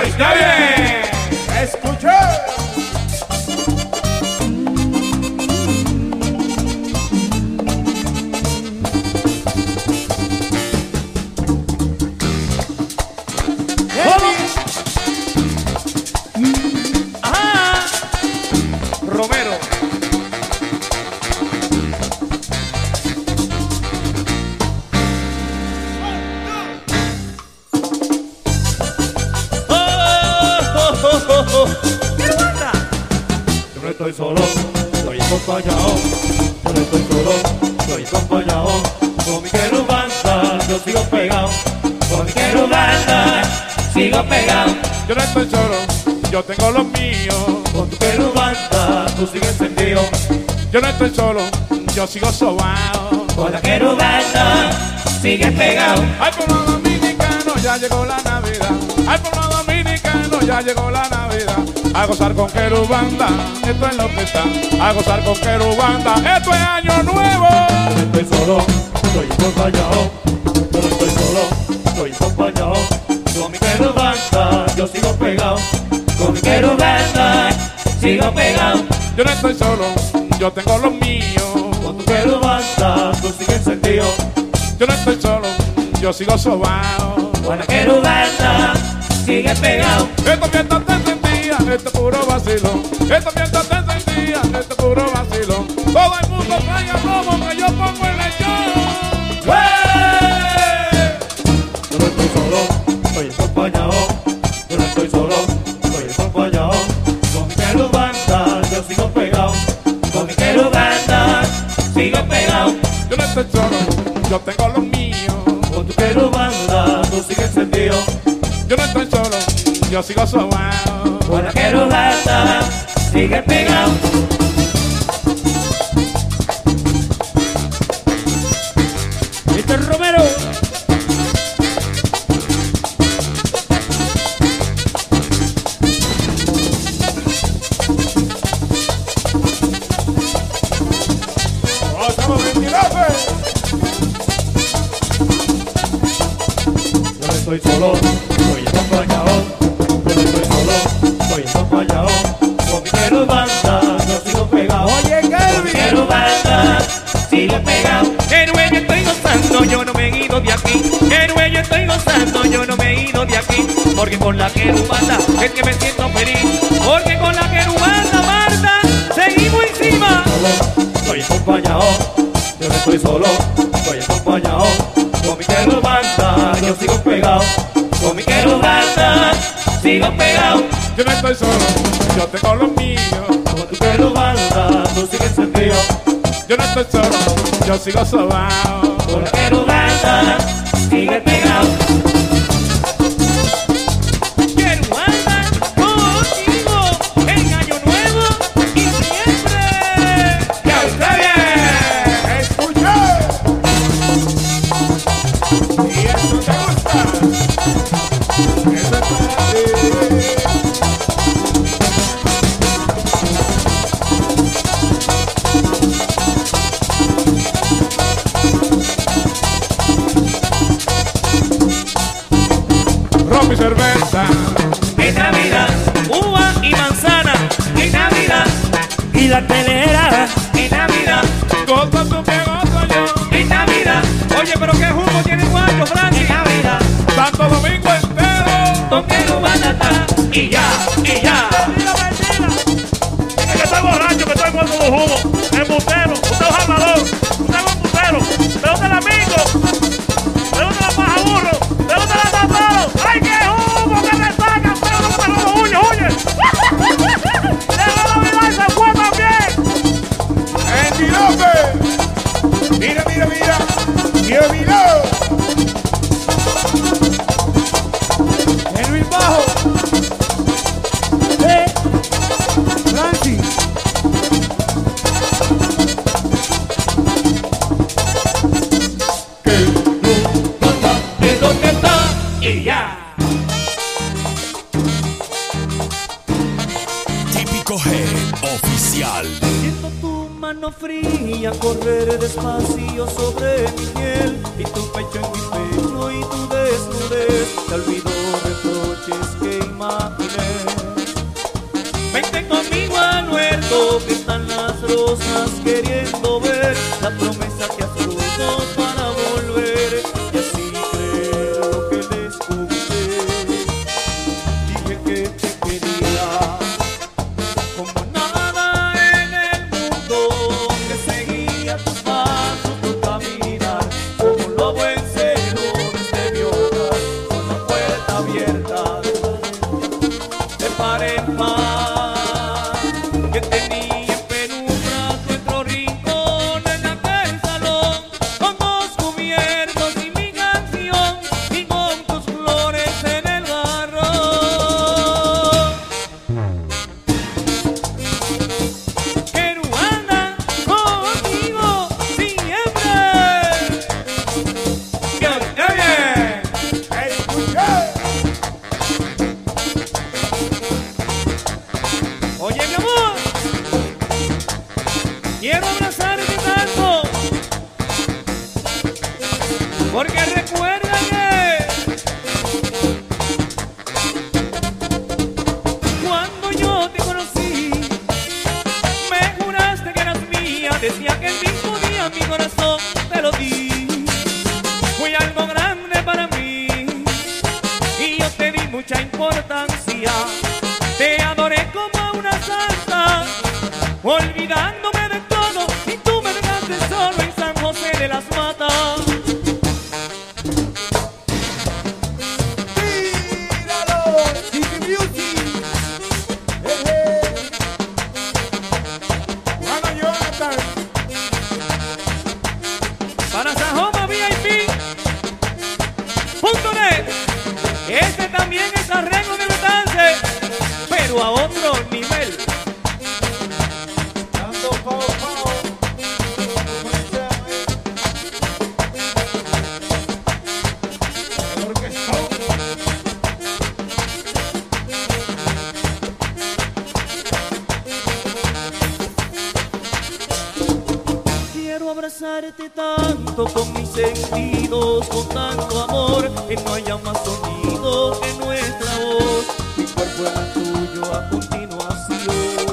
está bien. Yo tengo los míos. Con tu tú sigues encendido. Yo no estoy solo, yo sigo sobao. Con la querubanda. Sigue pegado. Ay, pueblo dominicano, ya llegó la Navidad. Ay, pueblo dominicano, ya llegó la Navidad. A gozar con querubanda, esto es lo que está. A gozar con querubanda, esto es año nuevo. Yo no estoy solo, estoy acompañado. Sigo pegado. Yo no estoy solo, yo tengo los míos. Con tu querubanda, tú sigues encendido. Yo no estoy solo, yo sigo sobao. La querubanda. Sigue pegado. Esto mientras te sentía, esto es puro vacilo. Esto Yo no estoy solo, yo tengo los míos. Con tu querubanda, tú sigues encendido. Yo no estoy solo, yo sigo sobao. Con la querubanda. Sigue pegado. Estoy solo, estoy acompañado. Yo no estoy solo, estoy acompañado. Con mi querubanda, yo sigo pegado. Oye, Kelvin. Querubanda. Sigue pegado. Héroe, yo estoy gozando. Yo no me he ido de aquí. Héroe, yo estoy gozando. Yo no me he ido de aquí. Porque con la querubanda es que me siento feliz. Porque con la querubanda, Marta, seguimos encima. Solo, estoy acompañado. Yo no estoy solo, estoy acompañado. Con mi querubanda, yo sigo pegado. Con mi Querubanda. Sigo pegado. Yo no estoy solo, yo tengo los míos. Con tu querubanda, tú sigues encendido. Yo no estoy solo, yo sigo sobao. Con la querubanda. Sigue pegado. Está. cosas que porque recuerdo con tanto amor que no haya más sonido que nuestra voz. Mi cuerpo es el tuyo a continuación.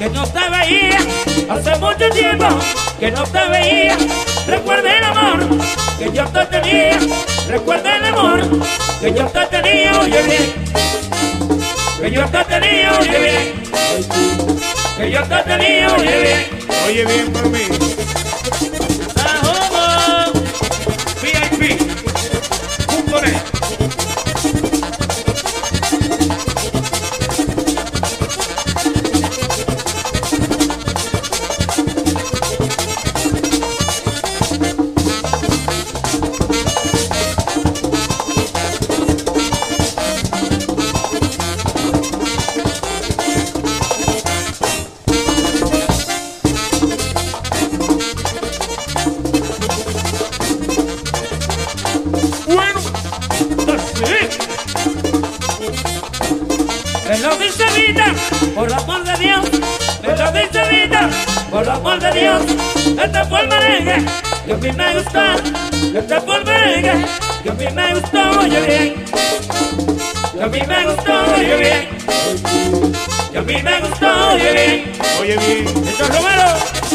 Que no te veía, hace mucho tiempo que no te veía. Recuerda el amor que yo te tenía, recuerda el amor que yo te tenía, oye bien, que yo te tenía, oye bien, que yo te tenía, oye bien. Oye bien por mí. Vita, por amor de Dios. Me lo dice Vita, por amor de Dios. Este fue el merengue que a mí me gustó. Este fue el merengue que a mí me gustó, oye bien. Que a mí me gustó, oye bien. Que a mí me gustó, oye bien. Oye bien. Esto es Romero.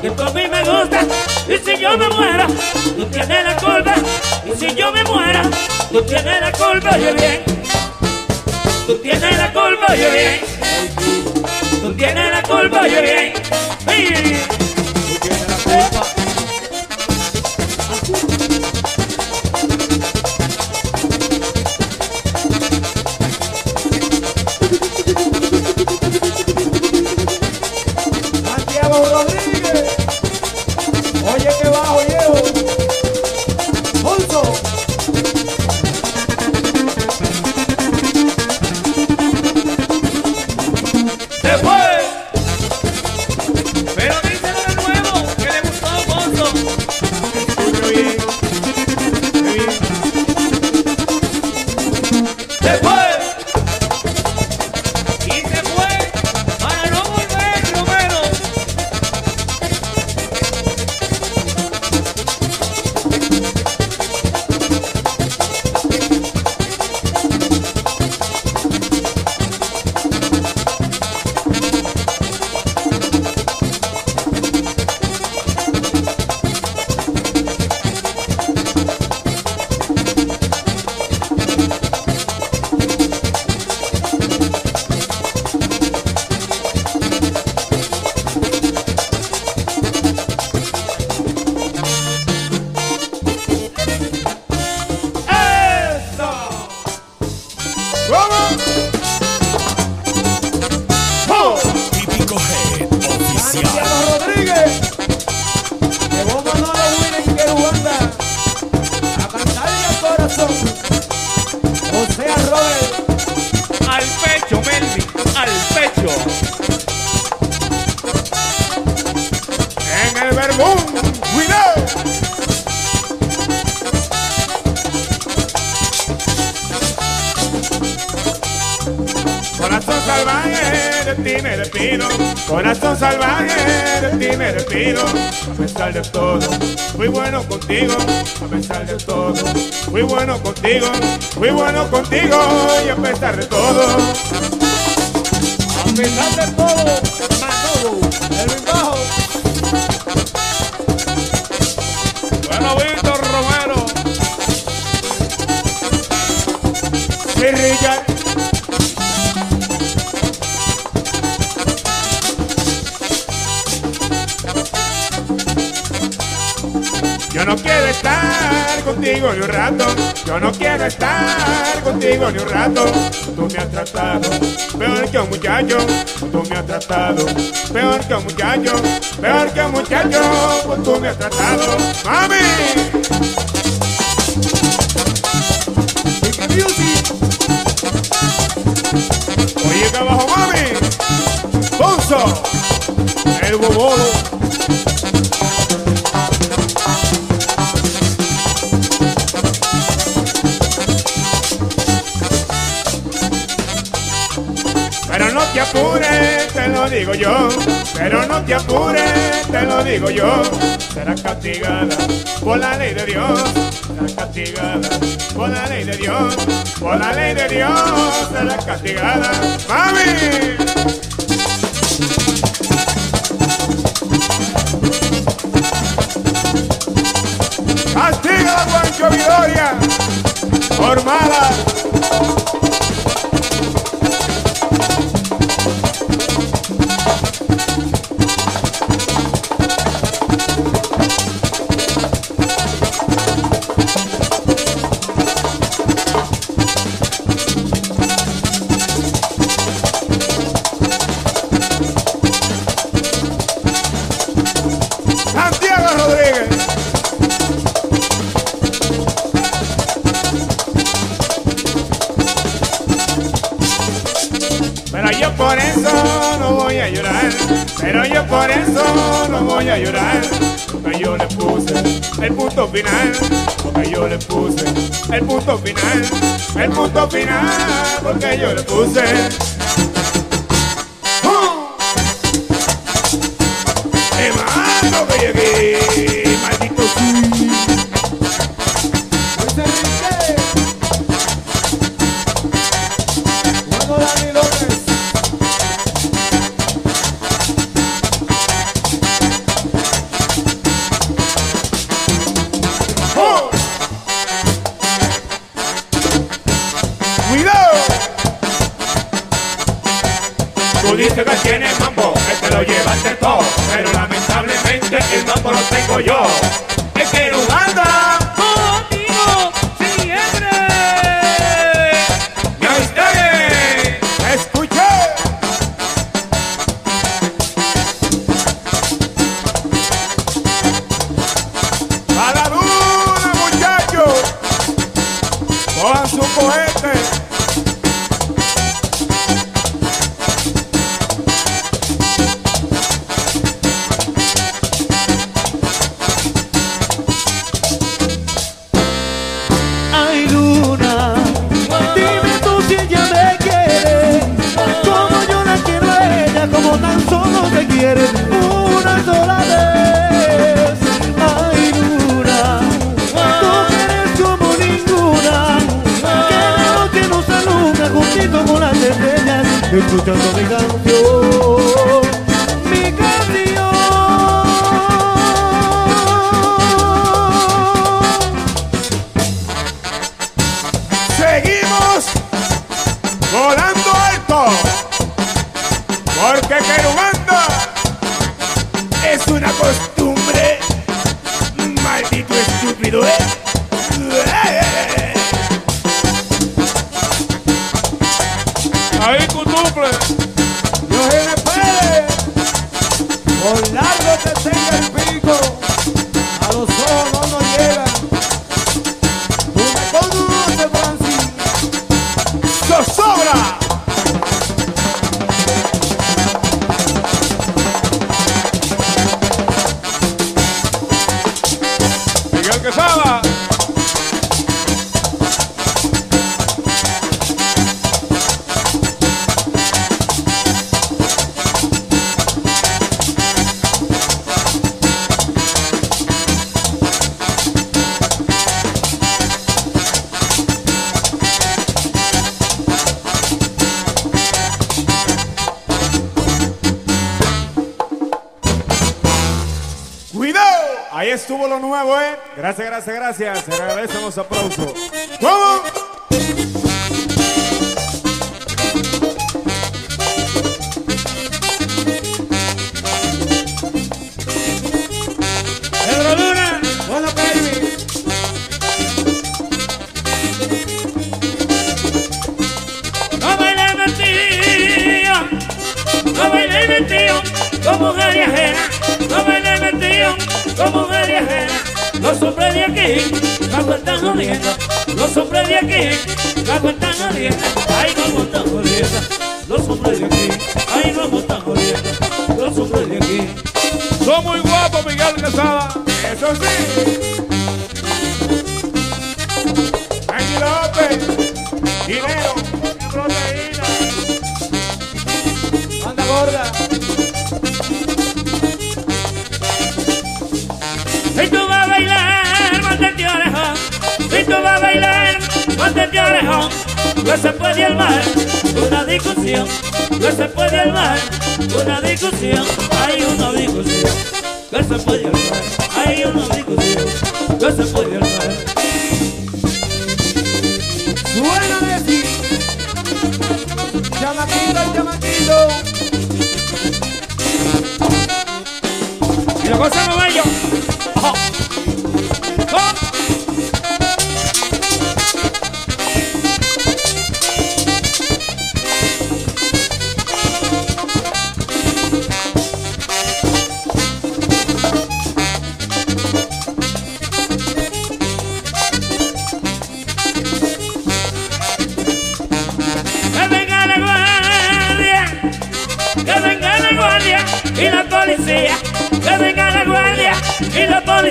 Que tú a mí me gusta. Y si yo me muero, tú tienes la culpa. Y si yo me muero, tú tienes la culpa, oye bien. Tú tienes la culpa, oye bien. Tú tienes la culpa, oye bien. A pesar de todo, fui bueno contigo. A pesar de todo, fui bueno contigo. Fui bueno contigo y a pesar de todo. A pesar de todo, Manolo, el quiero estar contigo ni un rato. Yo no quiero estar contigo ni un rato. Tú me has tratado peor que un muchacho. Tú me has tratado peor que un muchacho. Peor que un muchacho. Pues tú me has tratado. ¡Mami! Music. Oye, que abajo, mami. Bonzo. El bobolo. Lo digo yo. Pero no te apures, te lo digo yo. Serás castigada por la ley de Dios. Serás castigada por la ley de Dios. Por la ley de Dios serás castigada. ¡Mami! Castiga a Juancho Vidoria por mala. Punto final. Porque yo le puse el punto final. El punto final. Porque yo le puse. Estúpido, ¿eh? Gracias, gracias, gracias. Se agradecen los aplausos. ¿Cómo? Pedro Luna. Baby. No aquí, cuando están jodiendo, los hombres de aquí, cuando están jodiendo, ay, como están jodiendo, los hombres de aquí, ay, como están jodiendo, los hombres de aquí. Son muy guapos, Miguel Quesada. Eso sí. Angie López. Dinero. No se puede armar una discusión. No se puede armar una discusión. Hay una discusión. No se puede armar. Hay una discusión. No se puede armar. Suena decir. Chamaquito, chamaquito. Y la cosa no va yo.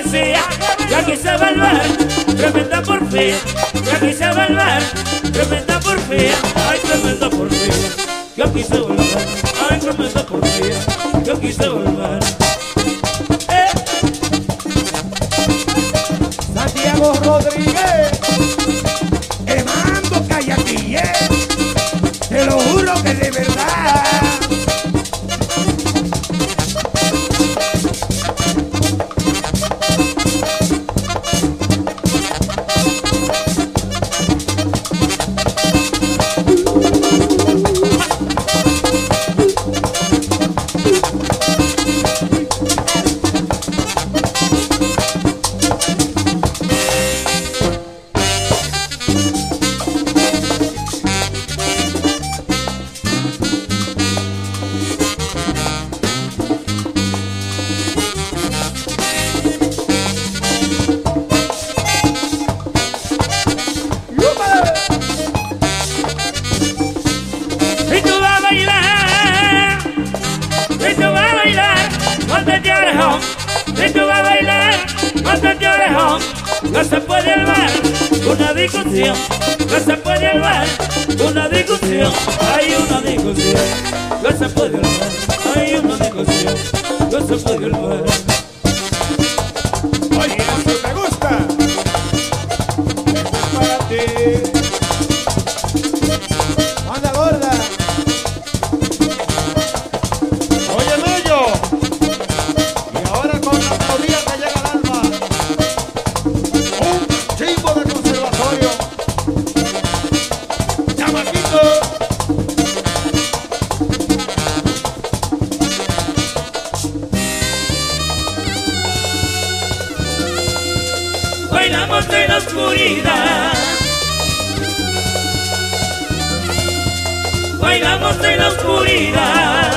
La policía, y aquí se va el bar, tremenda porfía, y aquí se va el bar, tremenda porfía, ay tremenda porfía, y aquí se va el bar, ay tremenda porfía, y aquí se va oscuridad. Bailamos en la oscuridad.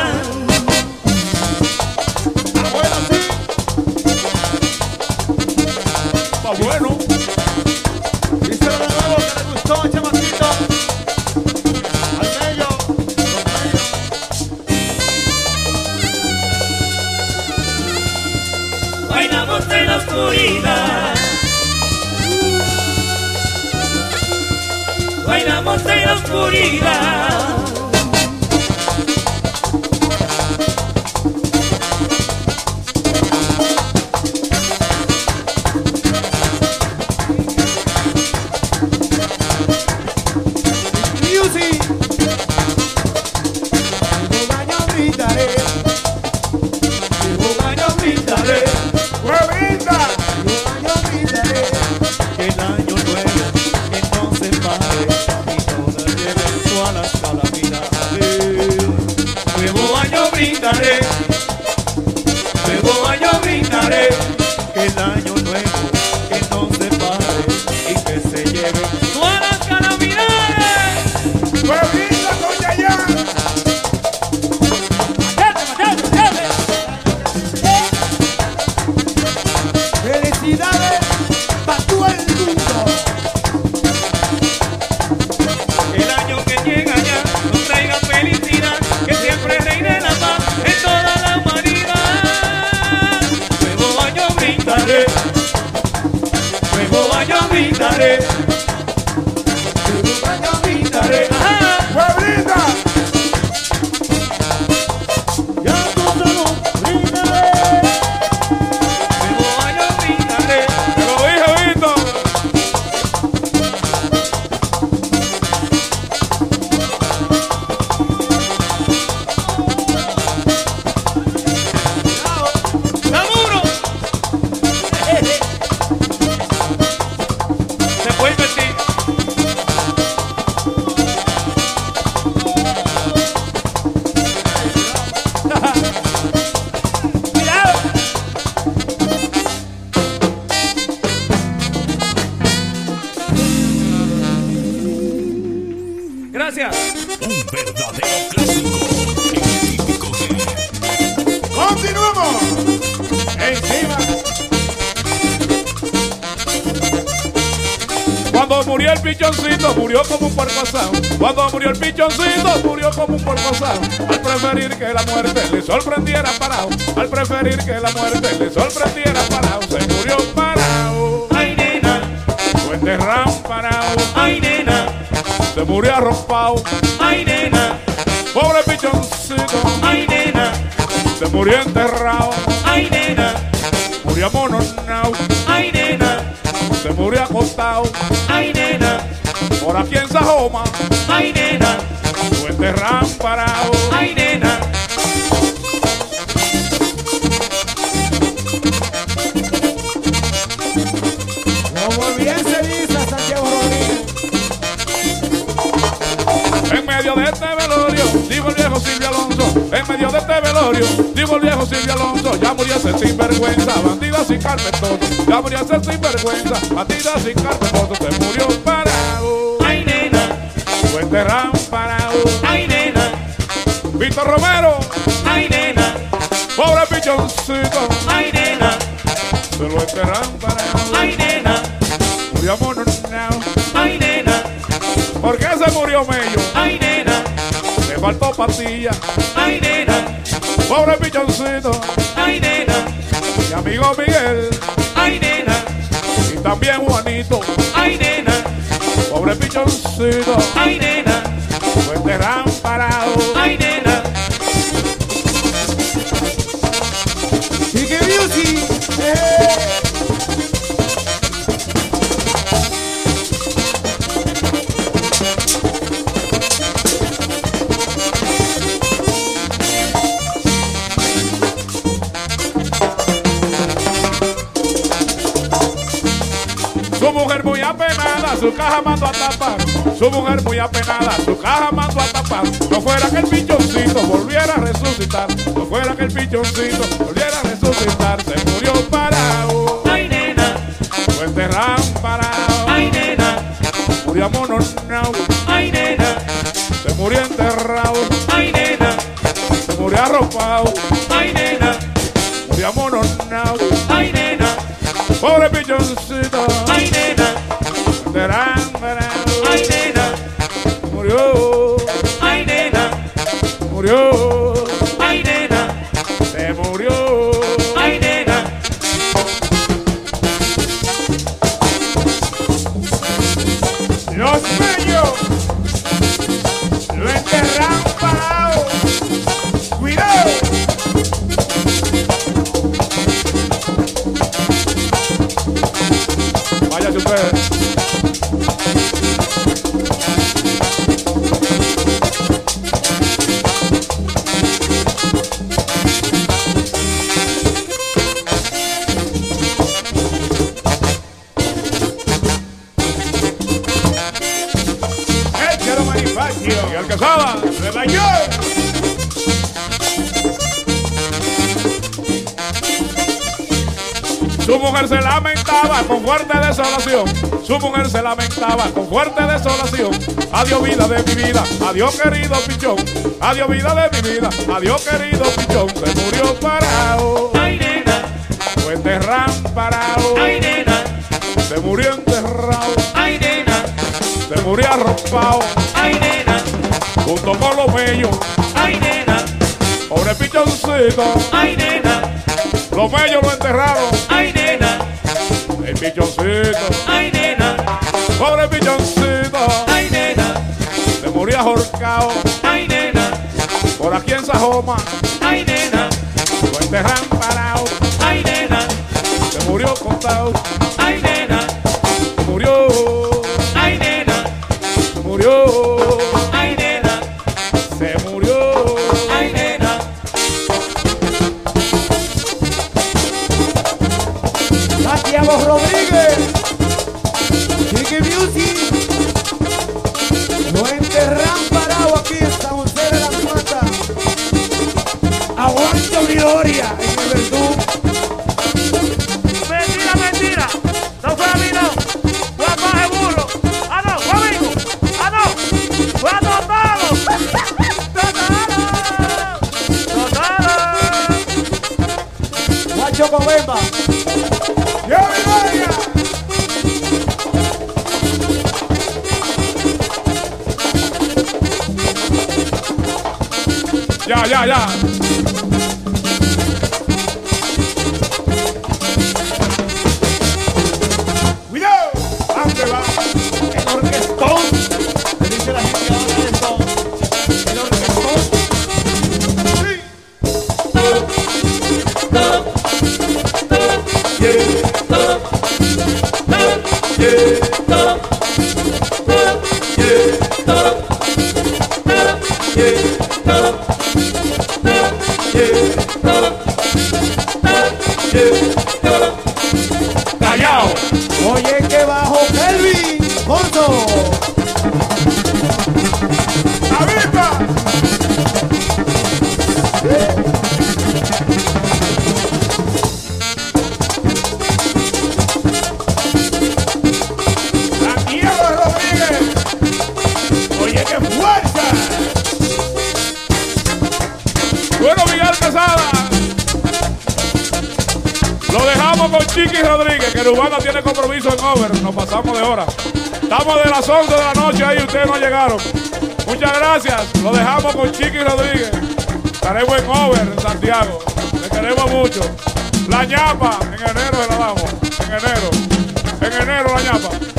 La murió el pichoncito, murió como un puerco asado. Cuando murió el pichoncito, murió como un puerco asado. Al preferir que la muerte le sorprendiera parado. Al preferir que la muerte le sorprendiera parado. Se murió parado. Ay, nena, Fue enterrado parado. ay, nena, Se murió arropado. ay, nena, Pobre pichoncito. ay, nena, Se murió enterrado. ay, nena, Murió amononao. ay, nena, Se murió acostado. ay, nena, Por aquí en Sajoma. ay, nena, Fue enterrado parado. ay, nena. Como bien se dice Santiago Rodríguez. En medio de este velorio, dijo el viejo Silvio Alonso. En medio de este velorio, dijo el viejo Silvio Alonso. Ya murió ese sinvergüenza, bandida sin carpetoso. Ya murió ese sinvergüenza, bandida sin carpetoso. Se murió parado. Enterrado parado. ay, nena, Víctor Romero, ay, nena, pobre pichoncito. ay, nena, Se lo enterraron parado. ay, nena, Murió amononao. ay, nena, ¿Por qué se murió Mello? ay, nena, Le faltó pastilla. ay, nena, Pobre pichoncito. ay, nena, Mi amigo Miguel. ay, nena, Y también Juanito. Ay, nena, Pobre pichoncito. ay, nena, enterrado parado. ay, nena. Su caja mandó a tapar. Su mujer muy apenada, su caja mandó a tapar. No fuera que el pichoncito volviera a resucitar. No fuera que el pichoncito volviera a resucitar. Se murió parado. Ay, nena, Fue enterrado parado. ay, nena, Murió amononao. ay, nena, Se murió enterrado. ay, nena, Se murió arropado. ay, nena, Murió amononao. Su mujer se lamentaba con fuerte desolación. Su mujer se lamentaba con fuerte desolación. Adiós vida de mi vida, adiós querido pichón. Adiós vida de mi vida, adiós querido pichón. Se murió parado, Ay, nena, fue enterrado parado. ay, nena, Se murió enterrado, ay, nena, se murió arropado. ay, nena, Junto con los mellos, ay, nena, pobre pichoncito. ay, nena, Los mellos lo enterraron, ay, nena, el pichoncito. ay, nena, Pobre pichoncito, ay, nena, se murió ahorcado. ay, nena, Por aquí en Sajoma, ay, nena, lo enterran parado. ay, nena, Se murió contado, ay, nena, Aguanto Gloria en el Verdú. Mentira, mentira. No fue a mí, no. Fue a Paje Burro. Ah, no, fue a mí. Ah, no. Fue a Totalo. Totalo. Totalo. Guacho Cobemba. ¡Yo Gloria! Ya, ya, Rodríguez, que Rubana tiene compromiso en over. Nos pasamos de hora. Estamos de las 11 de la noche ahí, ustedes no llegaron. Muchas gracias. Lo dejamos con Chiqui Rodríguez. Estaremos en over en Santiago. Le queremos mucho. La ñapa, en enero se la damos. En enero. En enero la ñapa.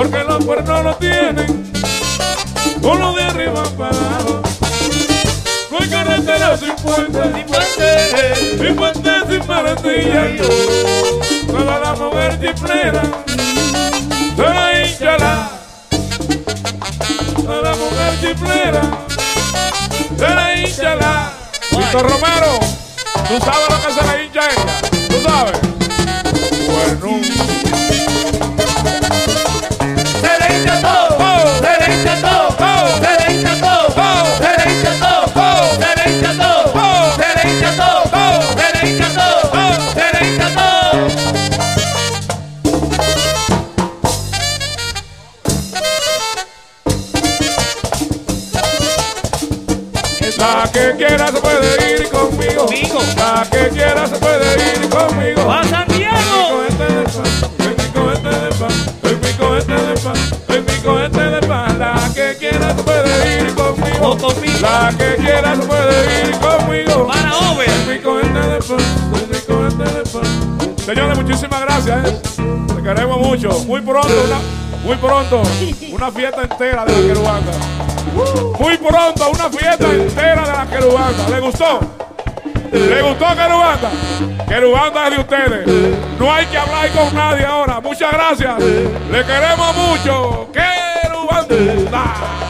Porque los cuernos lo tienen lo de arriba para abajo. Con carretera sin puente, sin puente. sin puente, sin maletilla. Toda la mujer chiflera se la hinchará. Toda la mujer chiflera se la hinchará. Víctor Romero, tú sabes lo que se le hincha a ella, tú sabes. Que quiera se puede ir conmigo. Para Over. Señores, muchísimas gracias. ¿eh? Te queremos mucho. Muy pronto, una, muy pronto, una fiesta entera de la querubanda. muy pronto una fiesta entera de la querubanda. ¿Le gustó? ¿Le gustó Querubanda? Querubanda es de ustedes. No hay que hablar con nadie ahora. Muchas gracias. Le queremos mucho. Querubanda.